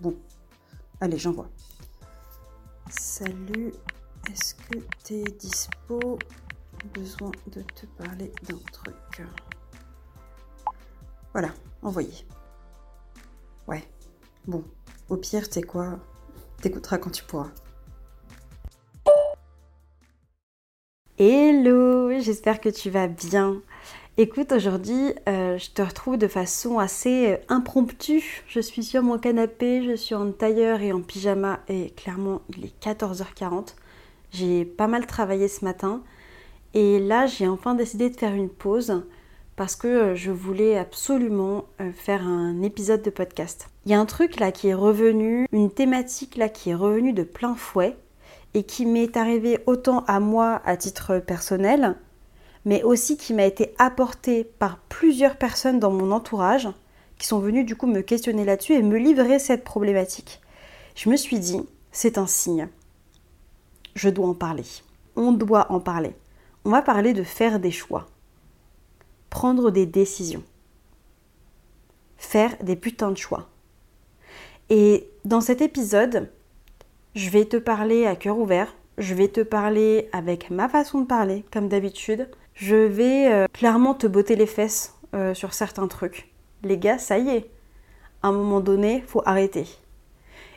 Bon, allez, j'en vois. Salut, est-ce que t'es dispo? Besoin de te parler d'un truc. Voilà, envoyé. Ouais, bon, au pire, t'es quoi? T'écouteras quand tu pourras. Hello, j'espère que tu vas bien. Écoute, aujourd'hui, euh, je te retrouve de façon assez euh, impromptue. Je suis sur mon canapé, je suis en tailleur et en pyjama et clairement, il est 14h40. J'ai pas mal travaillé ce matin et là, j'ai enfin décidé de faire une pause parce que euh, je voulais absolument faire un épisode de podcast. Il y a un truc là qui est revenu, une thématique là qui est revenue de plein fouet et qui m'est arrivé autant à moi à titre personnel mais aussi qui m'a été apporté par plusieurs personnes dans mon entourage qui sont venues du coup me questionner là-dessus et me livrer cette problématique. Je me suis dit, c'est un signe. Je dois en parler. On doit en parler. On va parler de faire des choix. Prendre des décisions. Faire des putains de choix. Et dans cet épisode, je vais te parler à cœur ouvert, je vais te parler avec ma façon de parler, comme d'habitude je vais euh, clairement te botter les fesses euh, sur certains trucs. Les gars, ça y est. À un moment donné, faut arrêter.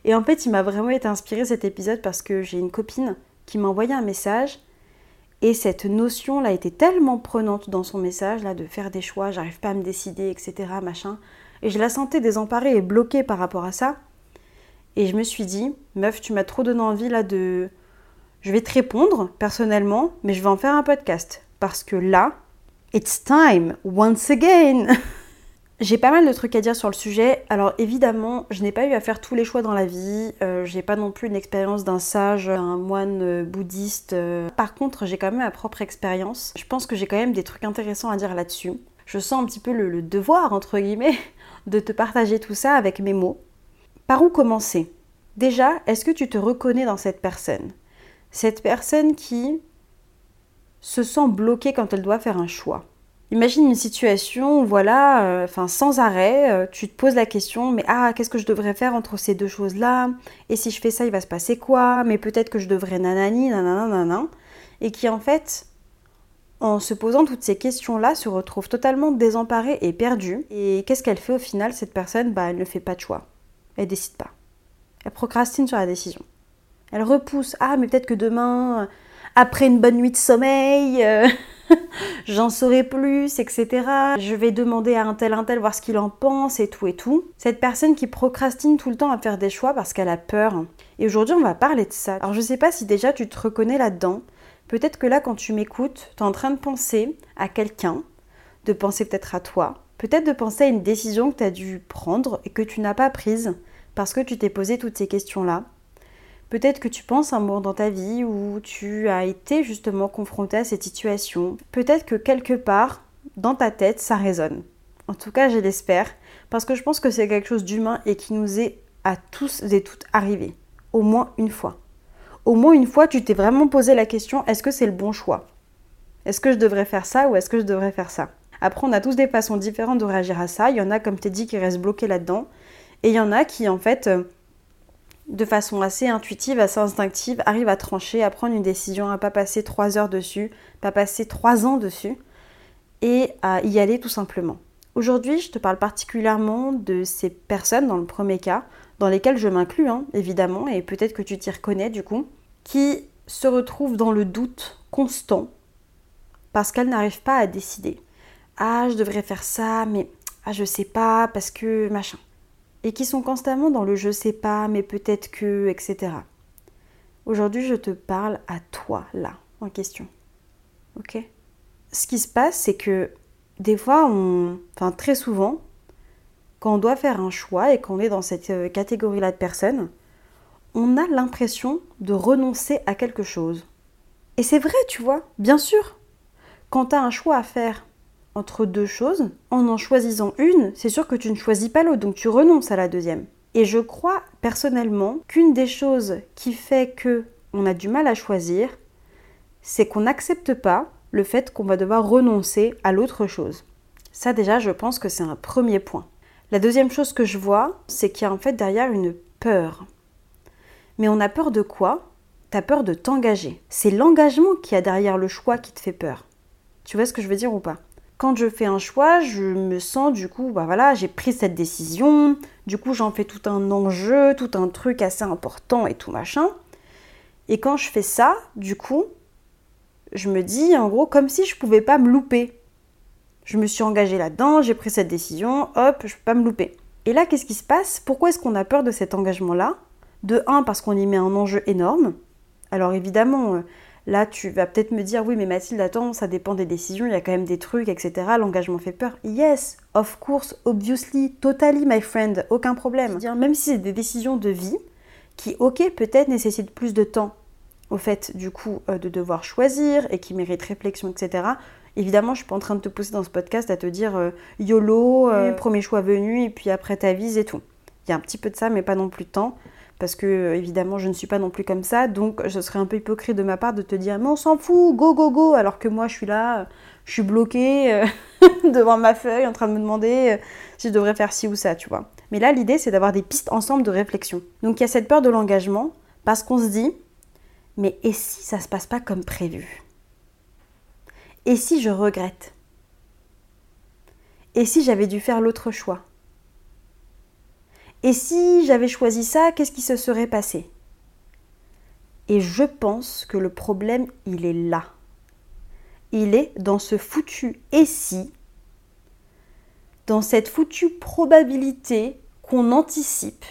Et en fait, il m'a vraiment été inspiré cet épisode parce que j'ai une copine qui m'a envoyé un message et cette notion là était tellement prenante dans son message là de faire des choix, j'arrive pas à me décider, etc. machin. Et je la sentais désemparée et bloquée par rapport à ça. Et je me suis dit, meuf, tu m'as trop donné envie là de. Je vais te répondre personnellement, mais je vais en faire un podcast parce que là, it's time, once again. J'ai pas mal de trucs à dire sur le sujet. Alors évidemment, je n'ai pas eu à faire tous les choix dans la vie. Euh, j'ai pas non plus une expérience d'un sage, un moine euh, bouddhiste. Euh. Par contre, j'ai quand même ma propre expérience. Je pense que j'ai quand même des trucs intéressants à dire là-dessus. Je sens un petit peu le devoir, entre guillemets, de te partager tout ça avec mes mots. Par où commencer? Déjà, est-ce que tu te reconnais dans cette personne? Cette personne qui, se sent bloquée quand elle doit faire un choix. Imagine une situation où, voilà, euh, enfin, sans arrêt, euh, tu te poses la question, mais ah, qu'est-ce que je devrais faire entre ces deux choses-là? Et si je fais ça, il va se passer quoi? Mais peut-être que je devrais nanani, nanana. Et qui, en fait, en se posant toutes ces questions-là, se retrouve totalement désemparée et perdue. Et qu'est-ce qu'elle fait au final, cette personne? Bah, elle ne fait pas de choix. Elle décide pas. Elle procrastine sur la décision. Elle repousse. Ah, mais peut-être que demain, après une bonne nuit de sommeil, euh, j'en saurai plus, etc. Je vais demander à un tel, un tel, voir ce qu'il en pense et tout et tout. Cette personne qui procrastine tout le temps à faire des choix parce qu'elle a peur. Et aujourd'hui, on va parler de ça. Alors, je sais pas si déjà tu te reconnais là-dedans. Peut-être que là, quand tu m'écoutes, tu es en train de penser à quelqu'un, de penser peut-être à toi, peut-être de penser à une décision que tu as dû prendre et que tu n'as pas prise parce que tu t'es posé toutes ces questions-là. Peut-être que tu penses un moment dans ta vie où tu as été justement confronté à cette situation. Peut-être que quelque part, dans ta tête, ça résonne. En tout cas, je l'espère, parce que je pense que c'est quelque chose d'humain et qui nous est à tous et toutes arrivé. Au moins une fois. Au moins une fois, tu t'es vraiment posé la question, est-ce que c'est le bon choix? Est-ce que je devrais faire ça ou est-ce que je devrais faire ça? Après, on a tous des façons différentes de réagir à ça. Il y en a, comme tu dit, qui restent bloqués là-dedans. Et il y en a qui, en fait, euh, de façon assez intuitive, assez instinctive, arrive à trancher, à prendre une décision, à pas passer trois heures dessus, pas passer trois ans dessus, et à y aller tout simplement. Aujourd'hui, je te parle particulièrement de ces personnes, dans le premier cas, dans lesquelles je m'inclus, hein, évidemment, et peut-être que tu t'y reconnais du coup, qui se retrouvent dans le doute constant parce qu'elles n'arrivent pas à décider. Ah, je devrais faire ça, mais ah, je sais pas, parce que machin et qui sont constamment dans le je sais pas, mais peut-être que, etc. Aujourd'hui, je te parle à toi, là, en question. Ok? Ce qui se passe, c'est que des fois, on, enfin très souvent, quand on doit faire un choix et qu'on est dans cette euh, catégorie-là de personnes, on a l'impression de renoncer à quelque chose. Et c'est vrai, tu vois, bien sûr. Quand tu as un choix à faire entre deux choses, en en choisissant une, c'est sûr que tu ne choisis pas l'autre, donc tu renonces à la deuxième. Et je crois personnellement qu'une des choses qui fait que on a du mal à choisir, c'est qu'on n'accepte pas le fait qu'on va devoir renoncer à l'autre chose. Ça déjà, je pense que c'est un premier point. La deuxième chose que je vois, c'est qu'il y a en fait derrière une peur. Mais on a peur de quoi? T'as peur de t'engager. C'est l'engagement qui a derrière le choix qui te fait peur. Tu vois ce que je veux dire ou pas? Quand je fais un choix, je me sens du coup, bah voilà, j'ai pris cette décision, du coup j'en fais tout un enjeu, tout un truc assez important et tout machin. Et quand je fais ça, du coup, je me dis en gros comme si je pouvais pas me louper. Je me suis engagée là-dedans, j'ai pris cette décision, hop, je peux pas me louper. Et là, qu'est-ce qui se passe? Pourquoi est-ce qu'on a peur de cet engagement-là? De un, parce qu'on y met un enjeu énorme. Alors évidemment, euh, là, tu vas peut-être me dire, oui, mais Mathilde, attends, ça dépend des décisions, il y a quand même des trucs, etc. L'engagement fait peur. Yes, of course, obviously, totally, my friend, aucun problème. Même si c'est des décisions de vie qui, ok, peut-être nécessitent plus de temps au fait du coup euh, de devoir choisir et qui mérite réflexion, etc. Évidemment, je suis pas en train de te pousser dans ce podcast à te dire euh, YOLO, euh, premier choix venu, et puis après ta vise et tout. Il y a un petit peu de ça, mais pas non plus de temps. Parce que, évidemment, je ne suis pas non plus comme ça. Donc, ce serait un peu hypocrite de ma part de te dire, mais on s'en fout, go, go, go. Alors que moi, je suis là, je suis bloquée devant ma feuille en train de me demander si je devrais faire ci ou ça, tu vois. Mais là, l'idée, c'est d'avoir des pistes ensemble de réflexion. Donc, il y a cette peur de l'engagement, parce qu'on se dit, mais et si ça se passe pas comme prévu? Et si je regrette? Et si j'avais dû faire l'autre choix? Et si j'avais choisi ça, qu'est-ce qui se serait passé? Et je pense que le problème, il est là. Il est dans ce foutu et si, dans cette foutue probabilité qu'on anticipe,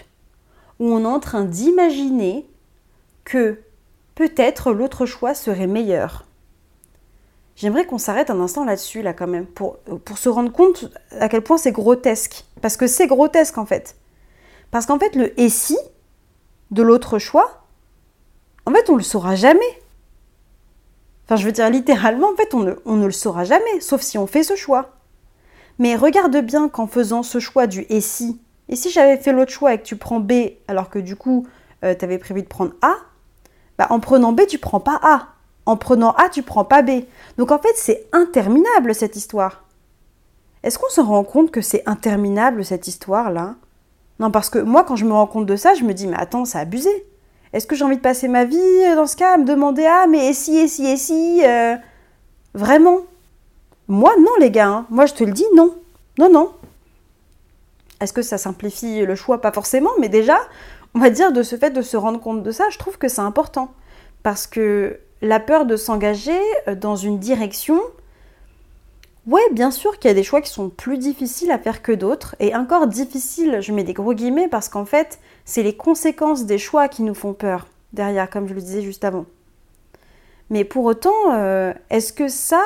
où on est en train d'imaginer que peut-être l'autre choix serait meilleur. J'aimerais qu'on s'arrête un instant là-dessus, là, quand même, pour, pour se rendre compte à quel point c'est grotesque. Parce que c'est grotesque, en fait. Parce qu'en fait, le et si de l'autre choix, en fait, on ne le saura jamais. Enfin, je veux dire, littéralement, en fait, on ne, le saura jamais, sauf si on fait ce choix. Mais regarde bien qu'en faisant ce choix du et si, et si j'avais fait l'autre choix et que tu prends B alors que du coup, euh, tu avais prévu de prendre A, bah, en prenant B, tu prends pas A. En prenant A, tu prends pas B. Donc en fait, c'est interminable cette histoire. Est-ce qu'on se rend compte que c'est interminable cette histoire-là? Non, parce que moi, quand je me rends compte de ça, je me dis, mais attends, c'est abusé. Est-ce que j'ai envie de passer ma vie euh, dans ce cas à me demander, ah, mais et si, et si, et si euh, Vraiment? Moi, non, les gars. Hein. Moi, je te le dis, non. Non, non. Est-ce que ça simplifie le choix? Pas forcément, mais déjà, on va dire, de ce fait de se rendre compte de ça, je trouve que c'est important. Parce que la peur de s'engager euh, dans une direction, ouais, bien sûr qu'il y a des choix qui sont plus difficiles à faire que d'autres. Et encore difficiles, je mets des gros guillemets, parce qu'en fait, c'est les conséquences des choix qui nous font peur derrière, comme je le disais juste avant. Mais pour autant, euh, est-ce que ça,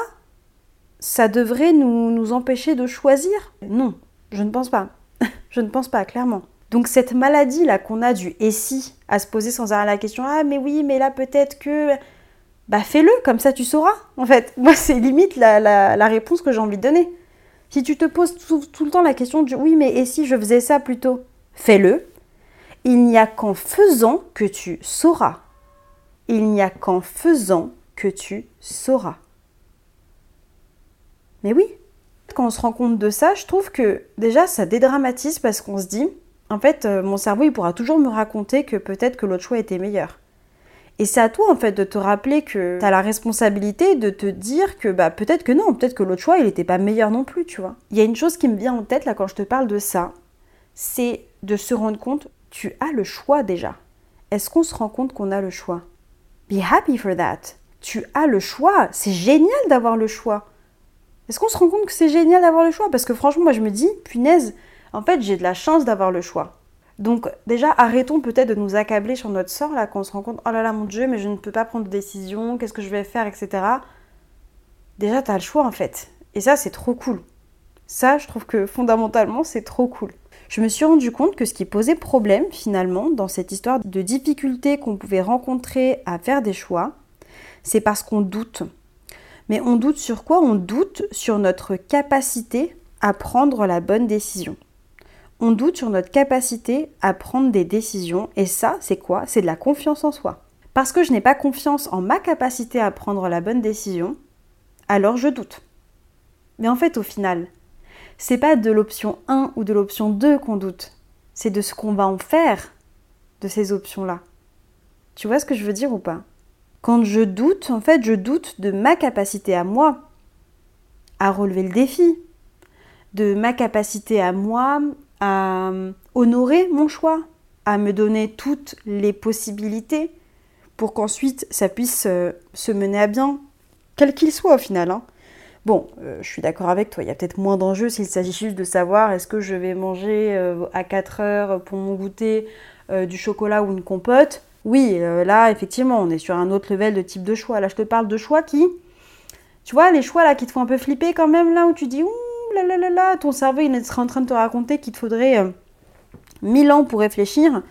ça devrait nous, empêcher de choisir? Non, je ne pense pas. je ne pense pas, clairement. Donc cette maladie là qu'on a du et à se poser sans arrêt la question ah mais oui mais là peut-être que bah fais-le comme ça tu sauras en fait. Moi c'est limite la, réponse que j'ai envie de donner. Si tu te poses tout, le temps la question du oui mais et si je faisais ça plutôt? Fais-le. Il n'y a qu'en faisant que tu sauras. Il n'y a qu'en faisant que tu sauras. Mais oui quand on se rend compte de ça je trouve que déjà ça dédramatise parce qu'on se dit en fait, euh, mon cerveau, il pourra toujours me raconter que peut-être que l'autre choix était meilleur. Et c'est à toi, en fait, de te rappeler que tu as la responsabilité de te dire que bah, peut-être que non, peut-être que l'autre choix, il n'était pas meilleur non plus, tu vois. Il y a une chose qui me vient en tête, là, quand je te parle de ça, c'est de se rendre compte, tu as le choix déjà. Est-ce qu'on se rend compte qu'on a le choix? Be happy for that. Tu as le choix. C'est génial d'avoir le choix. Est-ce qu'on se rend compte que c'est génial d'avoir le choix? Parce que franchement, moi, je me dis, punaise, en fait, j'ai de la chance d'avoir le choix. Donc déjà, arrêtons peut-être de nous accabler sur notre sort, là, quand on se rend compte, oh là là, mon Dieu, mais je ne peux pas prendre de décision, qu'est-ce que je vais faire, etc. Déjà, tu as le choix, en fait. Et ça, c'est trop cool. Ça, je trouve que fondamentalement, c'est trop cool. je me suis rendu compte que ce qui posait problème finalement dans cette histoire de difficulté qu'on pouvait rencontrer à faire des choix, c'est parce qu'on doute. Mais on doute sur quoi? On doute sur notre capacité à prendre la bonne décision. On doute sur notre capacité à prendre des décisions et ça, c'est quoi? C'est de la confiance en soi. Parce que je n'ai pas confiance en ma capacité à prendre la bonne décision, alors je doute. Mais en fait, au final, c'est pas de l'option 1 ou de l'option 2 qu'on doute, c'est de ce qu'on va en faire de ces options-là. Tu vois ce que je veux dire ou pas? Quand je doute, en fait, je doute de ma capacité à moi à relever le défi, de ma capacité à moi à honorer mon choix, à me donner toutes les possibilités pour qu'ensuite ça puisse euh, se mener à bien, quel qu'il soit au final. Hein. Bon, euh, je suis d'accord avec toi, il y a peut-être moins d'enjeux s'il s'agit juste de savoir est-ce que je vais manger euh, à 4 heures pour mon goûter du chocolat ou une compote. Oui, là, effectivement, on est sur un autre level de type de choix. Là, je te parle de choix qui, tu vois, les choix là qui te font un peu flipper quand même, là où tu dis, ouh ton cerveau il est en train de te raconter qu'il te faudrait 1000 ans pour réfléchir.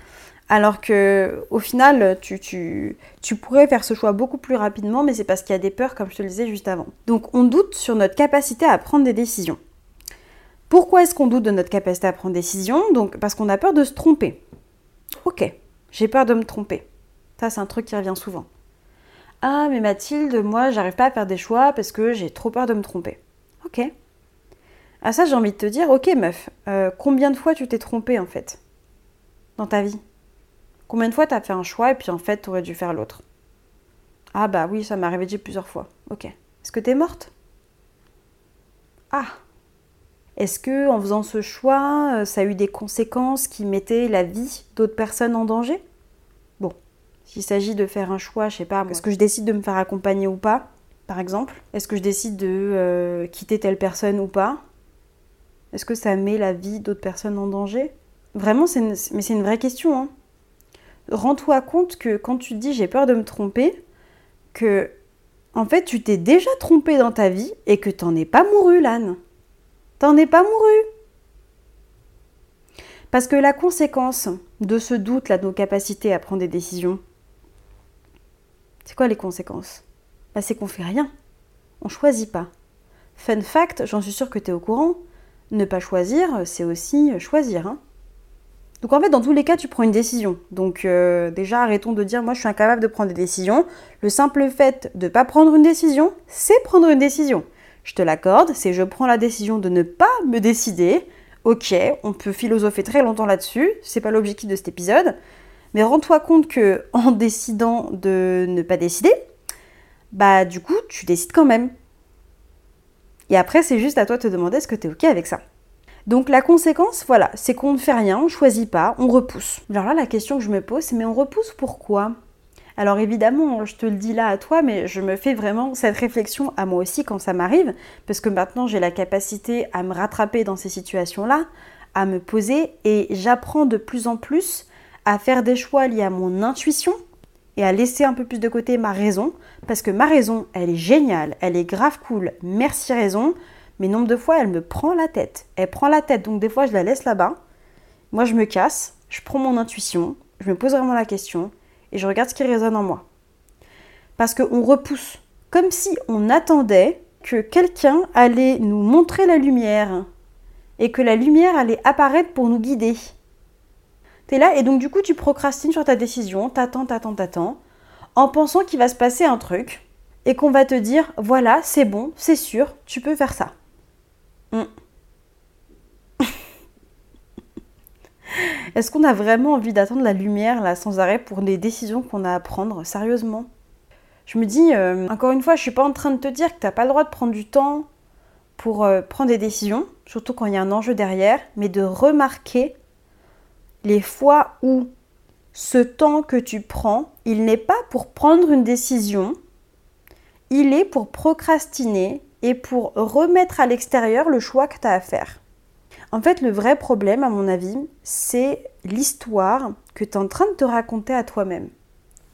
Alors que au final, tu, tu, pourrais faire ce choix beaucoup plus rapidement, mais c'est parce qu'il y a des peurs, comme je te le disais juste avant. Donc on doute sur notre capacité à prendre des décisions. Pourquoi est-ce qu'on doute de notre capacité à prendre des décisions? Donc parce qu'on a peur de se tromper. Ok, j'ai peur de me tromper. Ça, c'est un truc qui revient souvent. Ah, mais Mathilde, moi, j'arrive pas à faire des choix parce que j'ai trop peur de me tromper. Ok. À ça, j'ai envie de te dire, ok, meuf, euh, combien de fois tu t'es trompée en fait dans ta vie? Combien de fois tu as fait un choix et puis en fait tu aurais dû faire l'autre? Ah bah oui, ça m'est arrivé déjà plusieurs fois. Ok. Est-ce que tu es morte? Ah. Est-ce que en faisant ce choix, euh, ça a eu des conséquences qui mettaient la vie d'autres personnes en danger? Bon, s'il s'agit de faire un choix, je sais pas, est-ce que je décide de me faire accompagner ou pas, par exemple? Est-ce que je décide de euh, quitter telle personne ou pas? Est-ce que ça met la vie d'autres personnes en danger? Vraiment, mais c'est une vraie question. Hein rends-toi compte que quand tu te dis j'ai peur de me tromper, que en fait tu t'es déjà trompé dans ta vie et que t'en es pas mouru, l'âne. T'en es pas mouru. Parce que la conséquence de ce doute là de nos capacités à prendre des décisions, c'est quoi les conséquences? Bah, C'est qu'on fait rien. On choisit pas. Fun fact, j'en suis sûre que tu es au courant, ne pas choisir, c'est aussi choisir. Hein donc en fait, dans tous les cas, tu prends une décision. Donc euh, déjà, arrêtons de dire moi je suis incapable de prendre des décisions. Le simple fait de ne pas prendre une décision, c'est prendre une décision. Je te l'accorde, c'est je prends la décision de ne pas me décider. Ok, on peut philosopher très longtemps là-dessus, c'est pas l'objectif de cet épisode. Mais rends-toi compte que en décidant de ne pas décider, bah du coup, tu décides quand même. Et après, c'est juste à toi de te demander est-ce que tu es ok avec ça. Donc la conséquence, voilà, c'est qu'on ne fait rien, on ne choisit pas, on repousse. Alors là, la question que je me pose, c'est mais on repousse pourquoi? Alors évidemment, je te le dis là à toi, mais je me fais vraiment cette réflexion à moi aussi quand ça m'arrive, parce que maintenant j'ai la capacité à me rattraper dans ces situations-là, à me poser, et j'apprends de plus en plus à faire des choix liés à mon intuition et à laisser un peu plus de côté ma raison, parce que ma raison, elle est géniale, elle est grave cool, merci raison, mais nombre de fois, elle me prend la tête. Elle prend la tête, donc des fois, je la laisse là-bas. Moi, je me casse, je prends mon intuition, je me pose vraiment la question et je regarde ce qui résonne en moi. Parce qu'on repousse, comme si on attendait que quelqu'un allait nous montrer la lumière et que la lumière allait apparaître pour nous guider. T'es là et donc du coup tu procrastines sur ta décision, t'attends, t'attends, t'attends, en pensant qu'il va se passer un truc et qu'on va te dire voilà, c'est bon, c'est sûr, tu peux faire ça. Mm. Est-ce qu'on a vraiment envie d'attendre la lumière là sans arrêt pour les décisions qu'on a à prendre Sérieusement? Je me dis, euh, encore une fois, je suis pas en train de te dire que tu n'as pas le droit de prendre du temps pour euh, prendre des décisions, surtout quand il y a un enjeu derrière, mais de remarquer les fois où ce temps que tu prends, il n'est pas pour prendre une décision, il est pour procrastiner et pour remettre à l'extérieur le choix que tu as à faire. En fait, le vrai problème, à mon avis, c'est l'histoire que tu es en train de te raconter à toi-même.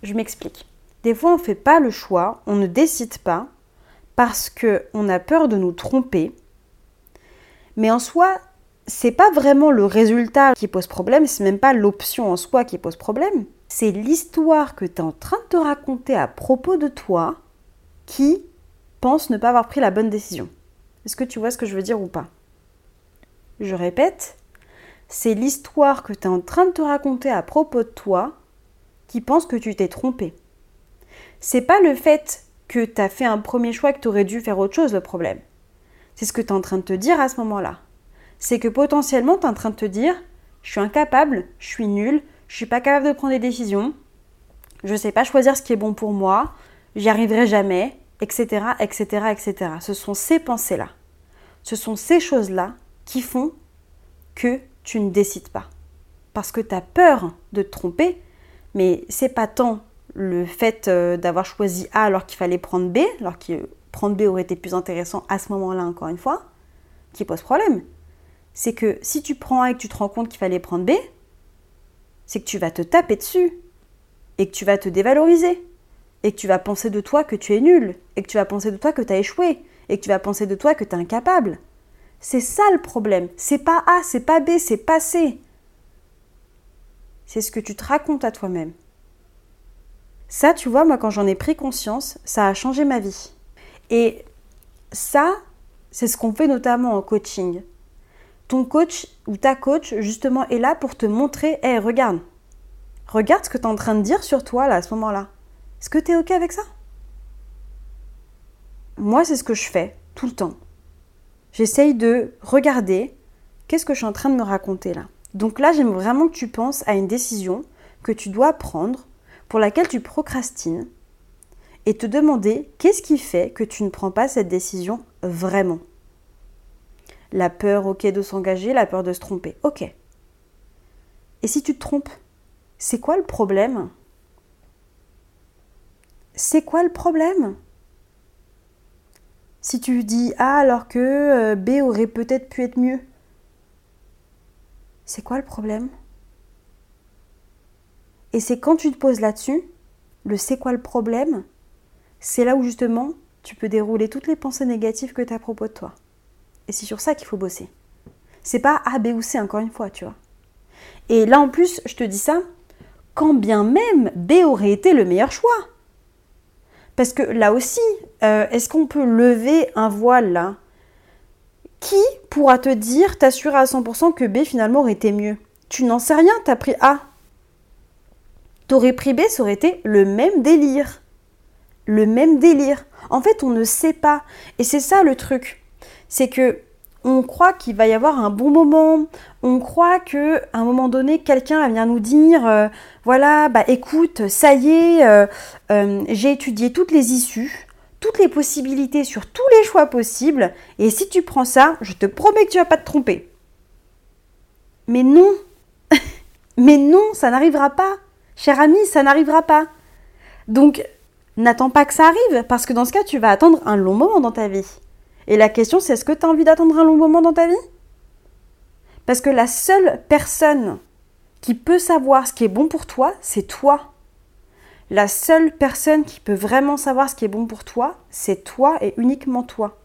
Je m'explique. Des fois, on ne fait pas le choix, on ne décide pas parce qu'on a peur de nous tromper. Mais en soi, c'est pas vraiment le résultat qui pose problème, c'est même pas l'option en soi qui pose problème. C'est l'histoire que tu es en train de te raconter à propos de toi qui pense ne pas avoir pris la bonne décision. Est-ce que tu vois ce que je veux dire ou pas? Je répète, c'est l'histoire que tu es en train de te raconter à propos de toi qui pense que tu t'es trompé. C'est pas le fait que tu as fait un premier choix que tu aurais dû faire autre chose le problème. C'est ce que tu es en train de te dire à ce moment-là c'est que potentiellement tu es en train de te dire je suis incapable, je suis nul, je suis pas capable de prendre des décisions, je ne sais pas choisir ce qui est bon pour moi, j'y arriverai jamais, etc., etc., etc. Ce sont ces pensées-là, ce sont ces choses-là qui font que tu ne décides pas. Parce que tu as peur de te tromper, mais c'est pas tant le fait euh, d'avoir choisi A alors qu'il fallait prendre B, alors que prendre B aurait été plus intéressant à ce moment-là, encore une fois, qui pose problème c'est que si tu prends A et que tu te rends compte qu'il fallait prendre B, c'est que tu vas te taper dessus et que tu vas te dévaloriser et que tu vas penser de toi que tu es nul et que tu vas penser de toi que tu as échoué et que tu vas penser de toi que tu es incapable. C'est ça le problème. C'est pas A, c'est pas B, c'est pas C. C'est ce que tu te racontes à toi-même. Ça, tu vois, moi, quand j'en ai pris conscience, ça a changé ma vie. Et ça, c'est ce qu'on fait notamment en coaching ton coach ou ta coach justement est là pour te montrer, hé, regarde, regarde ce que tu es en train de dire sur toi là à ce moment-là. Est-ce que tu es OK avec ça? Moi, c'est ce que je fais tout le temps. J'essaye de regarder qu'est-ce que je suis en train de me raconter là. Donc là, j'aime vraiment que tu penses à une décision que tu dois prendre, pour laquelle tu procrastines, et te demander qu'est-ce qui fait que tu ne prends pas cette décision vraiment. La peur, ok, de s'engager, la peur de se tromper, ok. Et si tu te trompes, c'est quoi le problème? C'est quoi le problème? Si tu dis A alors que euh, B aurait peut-être pu être mieux, c'est quoi le problème? Et c'est quand tu te poses là-dessus, le c'est quoi le problème, c'est là où justement tu peux dérouler toutes les pensées négatives que tu as à propos de toi. Et c'est sur ça qu'il faut bosser. C'est pas A, B ou C, encore une fois, tu vois. Et là, en plus, je te dis ça, quand bien même B aurait été le meilleur choix. Parce que là aussi, euh, est-ce qu'on peut lever un voile là? Qui pourra te dire, t'assurer à 100% que B finalement aurait été mieux? Tu n'en sais rien, t'as pris A. T'aurais pris B, ça aurait été le même délire. Le même délire. En fait, on ne sait pas. Et c'est ça le truc c'est que on croit qu'il va y avoir un bon moment, on croit que un moment donné quelqu'un venir nous dire euh, voilà bah écoute ça y est euh, euh, j'ai étudié toutes les issues, toutes les possibilités sur tous les choix possibles et si tu prends ça je te promets que tu vas pas te tromper. Mais non, mais non ça n'arrivera pas, cher ami ça n'arrivera pas. Donc n'attends pas que ça arrive parce que dans ce cas tu vas attendre un long moment dans ta vie. Et la question, c'est est-ce que tu as envie d'attendre un long moment dans ta vie? Parce que la seule personne qui peut savoir ce qui est bon pour toi, c'est toi. La seule personne qui peut vraiment savoir ce qui est bon pour toi, c'est toi et uniquement toi.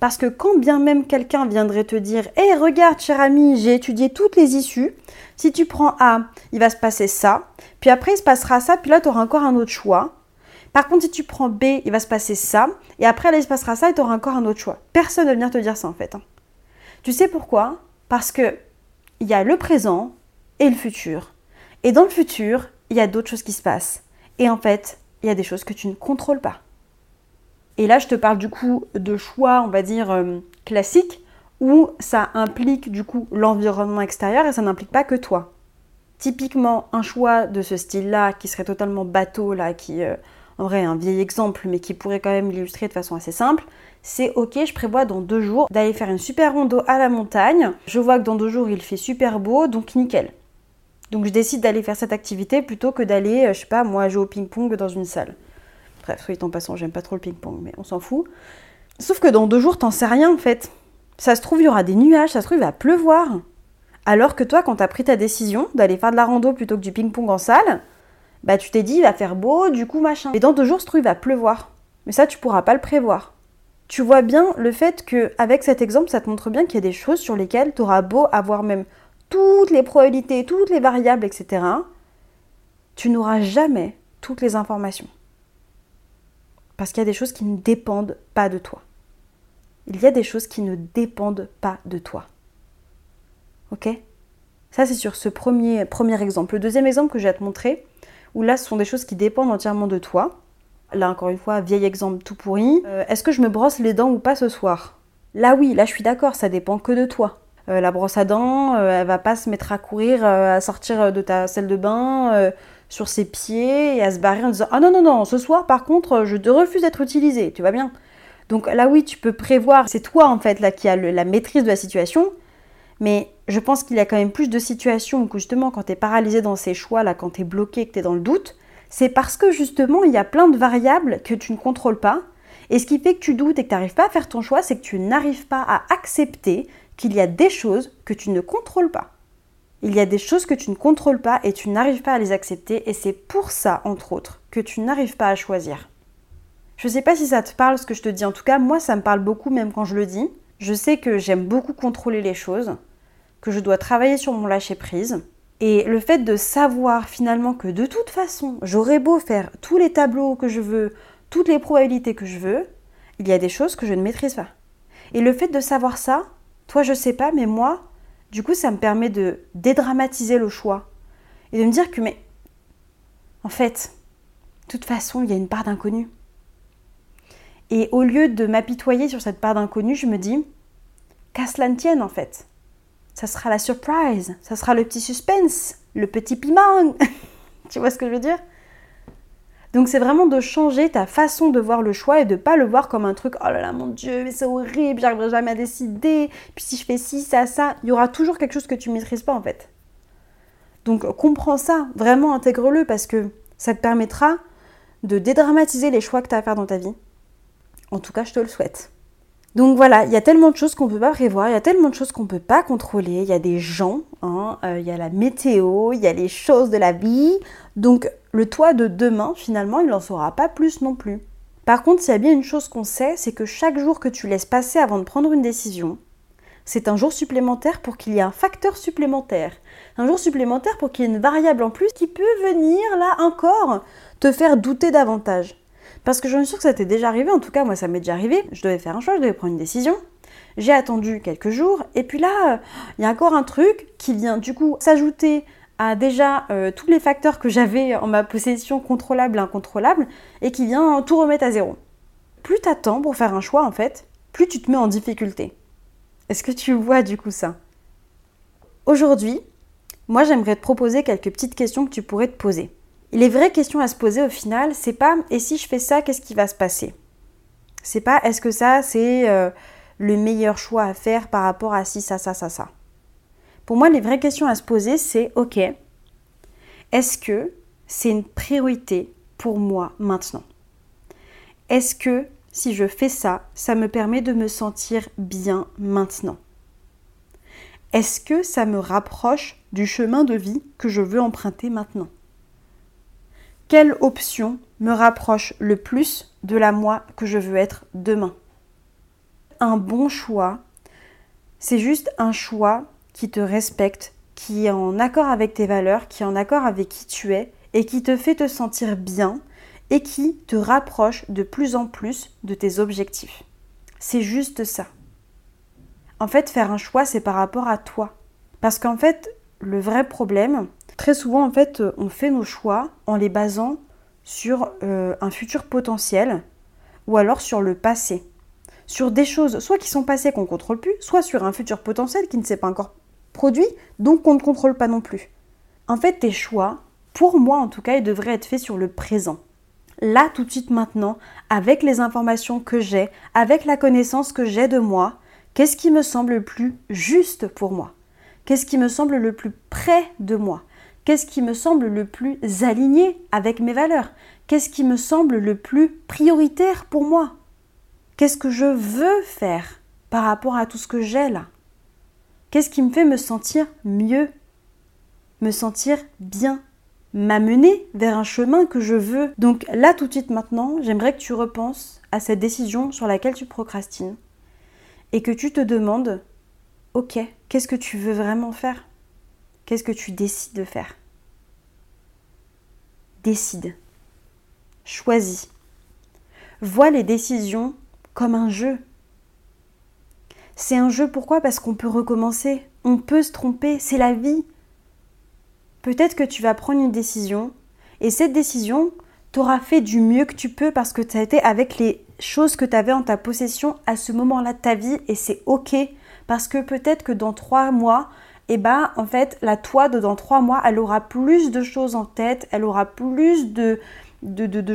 Parce que quand bien même quelqu'un viendrait te dire Hé, regarde, cher ami, j'ai étudié toutes les issues. Si tu prends A, il va se passer ça. Puis après, il se passera ça. Puis là, tu auras encore un autre choix. Par contre, si tu prends B, il va se passer ça, et après, là, il se passera ça, et tu auras encore un autre choix. Personne ne va venir te dire ça, en fait. Hein. Tu sais pourquoi? Parce que il y a le présent et le futur. Et dans le futur, il y a d'autres choses qui se passent. Et en fait, il y a des choses que tu ne contrôles pas. Et là, je te parle du coup de choix, on va dire, euh, classiques, où ça implique du coup l'environnement extérieur et ça n'implique pas que toi. Typiquement, un choix de ce style-là, qui serait totalement bateau, là, qui, euh, en vrai un vieil exemple, mais qui pourrait quand même l'illustrer de façon assez simple, c'est ok, je prévois dans deux jours d'aller faire une super rando à la montagne. Je vois que dans deux jours il fait super beau, donc nickel. Donc je décide d'aller faire cette activité plutôt que d'aller, euh, je sais pas, moi jouer au ping-pong dans une salle. Bref, soyez en passant, j'aime pas trop le ping-pong, mais on s'en fout. Sauf que dans deux jours, t'en sais rien en fait. Ça se trouve, il y aura des nuages, ça se trouve, il va pleuvoir. Alors que toi, quand t'as pris ta décision d'aller faire de la rando plutôt que du ping-pong en salle, bah tu t'es dit il va faire beau, du coup machin. Et dans deux jours, ce truc va pleuvoir. Mais ça, tu pourras pas le prévoir. tu vois bien le fait que avec cet exemple, ça te montre bien qu'il y a des choses sur lesquelles tu auras beau avoir même toutes les probabilités, toutes les variables, etc. Tu n'auras jamais toutes les informations. Parce qu'il y a des choses qui ne dépendent pas de toi. Il y a des choses qui ne dépendent pas de toi. Ok? Ça, c'est sur ce premier, premier exemple. Le deuxième exemple que je vais te montrer, où là, ce sont des choses qui dépendent entièrement de toi. Là, encore une fois, vieil exemple tout pourri. Euh, est-ce que je me brosse les dents ou pas ce soir? Là, oui, là, je suis d'accord, ça dépend que de toi. Euh, la brosse à dents, euh, elle va pas se mettre à courir, à sortir de ta salle de bain sur ses pieds et à se barrer en disant Ah non, non, non, ce soir, par contre, je te refuse d'être utilisé, tu vas bien? Donc là, oui, tu peux prévoir, c'est toi en fait là qui as la maîtrise de la situation, mais je pense qu'il y a quand même plus de situations où justement, quand tu es paralysé dans ces choix, là, quand tu es bloqué, que tu es dans le doute, c'est parce que justement, il y a plein de variables que tu ne contrôles pas. Et ce qui fait que tu doutes et que tu n'arrives pas à faire ton choix, c'est que tu n'arrives pas à accepter qu'il y a des choses que tu ne contrôles pas. Il y a des choses que tu ne contrôles pas et tu n'arrives pas à les accepter et c'est pour ça, entre autres, que tu n'arrives pas à choisir. Je ne sais pas si ça te parle ce que je te dis, en tout cas moi ça me parle beaucoup même quand je le dis. Je sais que j'aime beaucoup contrôler les choses, que je dois travailler sur mon lâcher prise. Et le fait de savoir finalement que de toute façon, j'aurais beau faire tous les tableaux que je veux, toutes les probabilités que je veux, il y a des choses que je ne maîtrise pas. Et le fait de savoir ça, toi je sais pas, mais moi, du coup, ça me permet de dédramatiser le choix et de me dire que, mais en fait, de toute façon, il y a une part d'inconnu. Et au lieu de m'apitoyer sur cette part d'inconnu, je me dis, qu'à cela ne tienne en fait. Ça sera la surprise, ça sera le petit suspense, le petit piment. tu vois ce que je veux dire? Donc c'est vraiment de changer ta façon de voir le choix et de pas le voir comme un truc oh là là mon dieu mais c'est horrible, j'arriverai jamais à décider. Puis si je fais ci, ça, ça, il y aura toujours quelque chose que tu maîtrises pas en fait. Donc comprends ça, vraiment intègre-le parce que ça te permettra de dédramatiser les choix que tu as à faire dans ta vie. En tout cas, je te le souhaite. Donc voilà, il y a tellement de choses qu'on ne peut pas prévoir, il y a tellement de choses qu'on ne peut pas contrôler, il y a des gens, hein, euh, il y a la météo, il y a les choses de la vie. Donc le toit de demain, finalement, il n'en saura pas plus non plus. Par contre, s'il y a bien une chose qu'on sait, c'est que chaque jour que tu laisses passer avant de prendre une décision, c'est un jour supplémentaire pour qu'il y ait un facteur supplémentaire. Un jour supplémentaire pour qu'il y ait une variable en plus qui peut venir là encore te faire douter davantage. Parce que je suis sûre que ça t'est déjà arrivé, en tout cas moi ça m'est déjà arrivé, je devais faire un choix, je devais prendre une décision. J'ai attendu quelques jours et puis là, il y a encore un truc qui vient du coup s'ajouter à déjà euh, tous les facteurs que j'avais en ma possession contrôlables et incontrôlables et qui vient tout remettre à zéro. Plus tu attends pour faire un choix en fait, plus tu te mets en difficulté. Est-ce que tu vois du coup ça? Aujourd'hui, moi j'aimerais te proposer quelques petites questions que tu pourrais te poser les vraies questions à se poser au final, c'est pas et si je fais ça, qu'est-ce qui va se passer? C'est pas est-ce que ça c'est euh, le meilleur choix à faire par rapport à si ça ça ça ça? Pour moi, les vraies questions à se poser, c'est OK. Est-ce que c'est une priorité pour moi maintenant? Est-ce que si je fais ça, ça me permet de me sentir bien maintenant? Est-ce que ça me rapproche du chemin de vie que je veux emprunter maintenant? Quelle option me rapproche le plus de la moi que je veux être demain? Un bon choix, c'est juste un choix qui te respecte, qui est en accord avec tes valeurs, qui est en accord avec qui tu es et qui te fait te sentir bien et qui te rapproche de plus en plus de tes objectifs. C'est juste ça. En fait, faire un choix, c'est par rapport à toi. Parce qu'en fait, le vrai problème, Très souvent, en fait, euh, on fait nos choix en les basant sur euh, un futur potentiel ou alors sur le passé. Sur des choses, soit qui sont passées qu'on ne contrôle plus, soit sur un futur potentiel qui ne s'est pas encore produit, donc qu'on ne contrôle pas non plus. En fait, tes choix, pour moi en tout cas, ils devraient être faits sur le présent. Là, tout de suite maintenant, avec les informations que j'ai, avec la connaissance que j'ai de moi, qu'est-ce qui me semble le plus juste pour moi? Qu'est-ce qui me semble le plus près de moi? Qu'est-ce qui me semble le plus aligné avec mes valeurs? Qu'est-ce qui me semble le plus prioritaire pour moi? Qu'est-ce que je veux faire par rapport à tout ce que j'ai là? Qu'est-ce qui me fait me sentir mieux? Me sentir bien? M'amener vers un chemin que je veux? Donc là, tout de suite maintenant, j'aimerais que tu repenses à cette décision sur laquelle tu procrastines et que tu te demandes, ok, qu'est-ce que tu veux vraiment faire? Qu'est-ce que tu décides de faire? Décide. Choisis. Vois les décisions comme un jeu. C'est un jeu pourquoi? Parce qu'on peut recommencer, on peut se tromper, c'est la vie. Peut-être que tu vas prendre une décision et cette décision t'aura fait du mieux que tu peux parce que tu as été avec les choses que tu avais en ta possession à ce moment-là de ta vie et c'est ok parce que peut-être que dans trois mois, eh ben en fait la toi de dans trois mois, elle aura plus de choses en tête, elle aura plus de,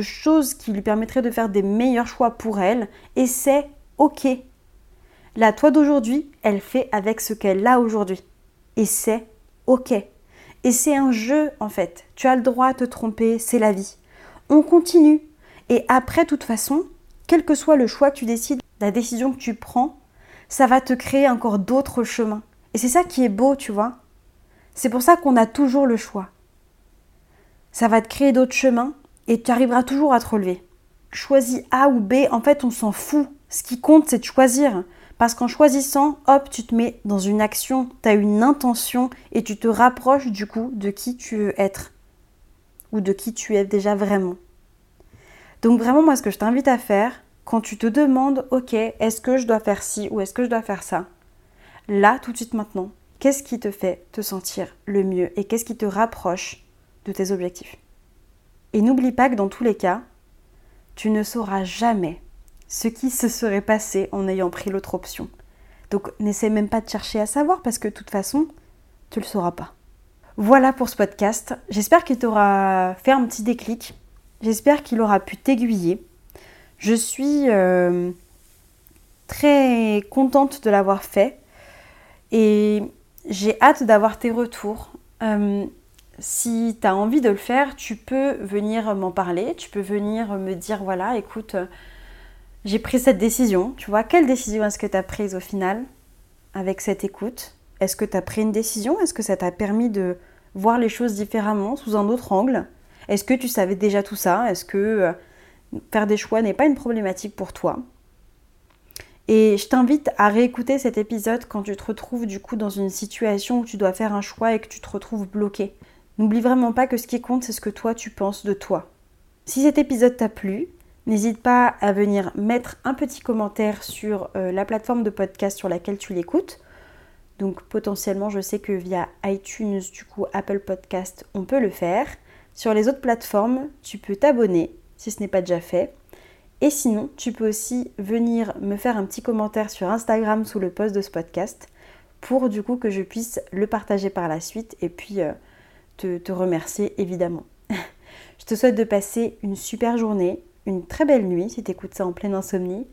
choses qui lui permettraient de faire des meilleurs choix pour elle et c'est ok. La toi d'aujourd'hui, elle fait avec ce qu'elle a aujourd'hui et c'est ok. Et c'est un jeu en fait. Tu as le droit de te tromper, c'est la vie. On continue. Et après, de toute façon, quel que soit le choix que tu décides, la décision que tu prends, ça va te créer encore d'autres chemins. Et c'est ça qui est beau, tu vois. C'est pour ça qu'on a toujours le choix. Ça va te créer d'autres chemins et tu arriveras toujours à te relever. Choisis A ou B, en fait, on s'en fout. Ce qui compte, c'est de choisir. Parce qu'en choisissant, hop, tu te mets dans une action, tu as une intention et tu te rapproches du coup de qui tu veux être. Ou de qui tu es déjà vraiment. Donc vraiment, moi, ce que je t'invite à faire, quand tu te demandes, ok, est-ce que je dois faire ci ou est-ce que je dois faire ça? Là, tout de suite maintenant, qu'est-ce qui te fait te sentir le mieux et qu'est-ce qui te rapproche de tes objectifs? Et n'oublie pas que dans tous les cas, tu ne sauras jamais ce qui se serait passé en ayant pris l'autre option. Donc n'essaie même pas de chercher à savoir parce que de toute façon, tu ne le sauras pas. Voilà pour ce podcast. J'espère qu'il t'aura fait un petit déclic J'espère qu'il aura pu t'aiguiller. Je suis euh, très contente de l'avoir fait et j'ai hâte d'avoir tes retours. Euh, si tu as envie de le faire, tu peux venir m'en parler, tu peux venir me dire voilà, écoute, j'ai pris cette décision. Tu vois, quelle décision est-ce que tu as prise au final avec cette écoute? Est-ce que tu as pris une décision? Est-ce que ça t'a permis de voir les choses différemment, sous un autre angle? Est-ce que tu savais déjà tout ça? Est-ce que euh, faire des choix n'est pas une problématique pour toi? Et je t'invite à réécouter cet épisode quand tu te retrouves du coup dans une situation où tu dois faire un choix et que tu te retrouves bloqué. N'oublie vraiment pas que ce qui compte, c'est ce que toi tu penses de toi. Si cet épisode t'a plu, n'hésite pas à venir mettre un petit commentaire sur euh, la plateforme de podcast sur laquelle tu l'écoutes. Donc potentiellement, je sais que via iTunes, du coup Apple Podcast, on peut le faire. Sur les autres plateformes, tu peux t'abonner si ce n'est pas déjà fait. Et sinon, tu peux aussi venir me faire un petit commentaire sur Instagram sous le post de ce podcast pour du coup que je puisse le partager par la suite et puis euh, te, te remercier évidemment. je te souhaite de passer une super journée, une très belle nuit si tu écoutes ça en pleine insomnie.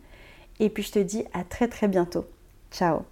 Et puis je te dis à très très bientôt. Ciao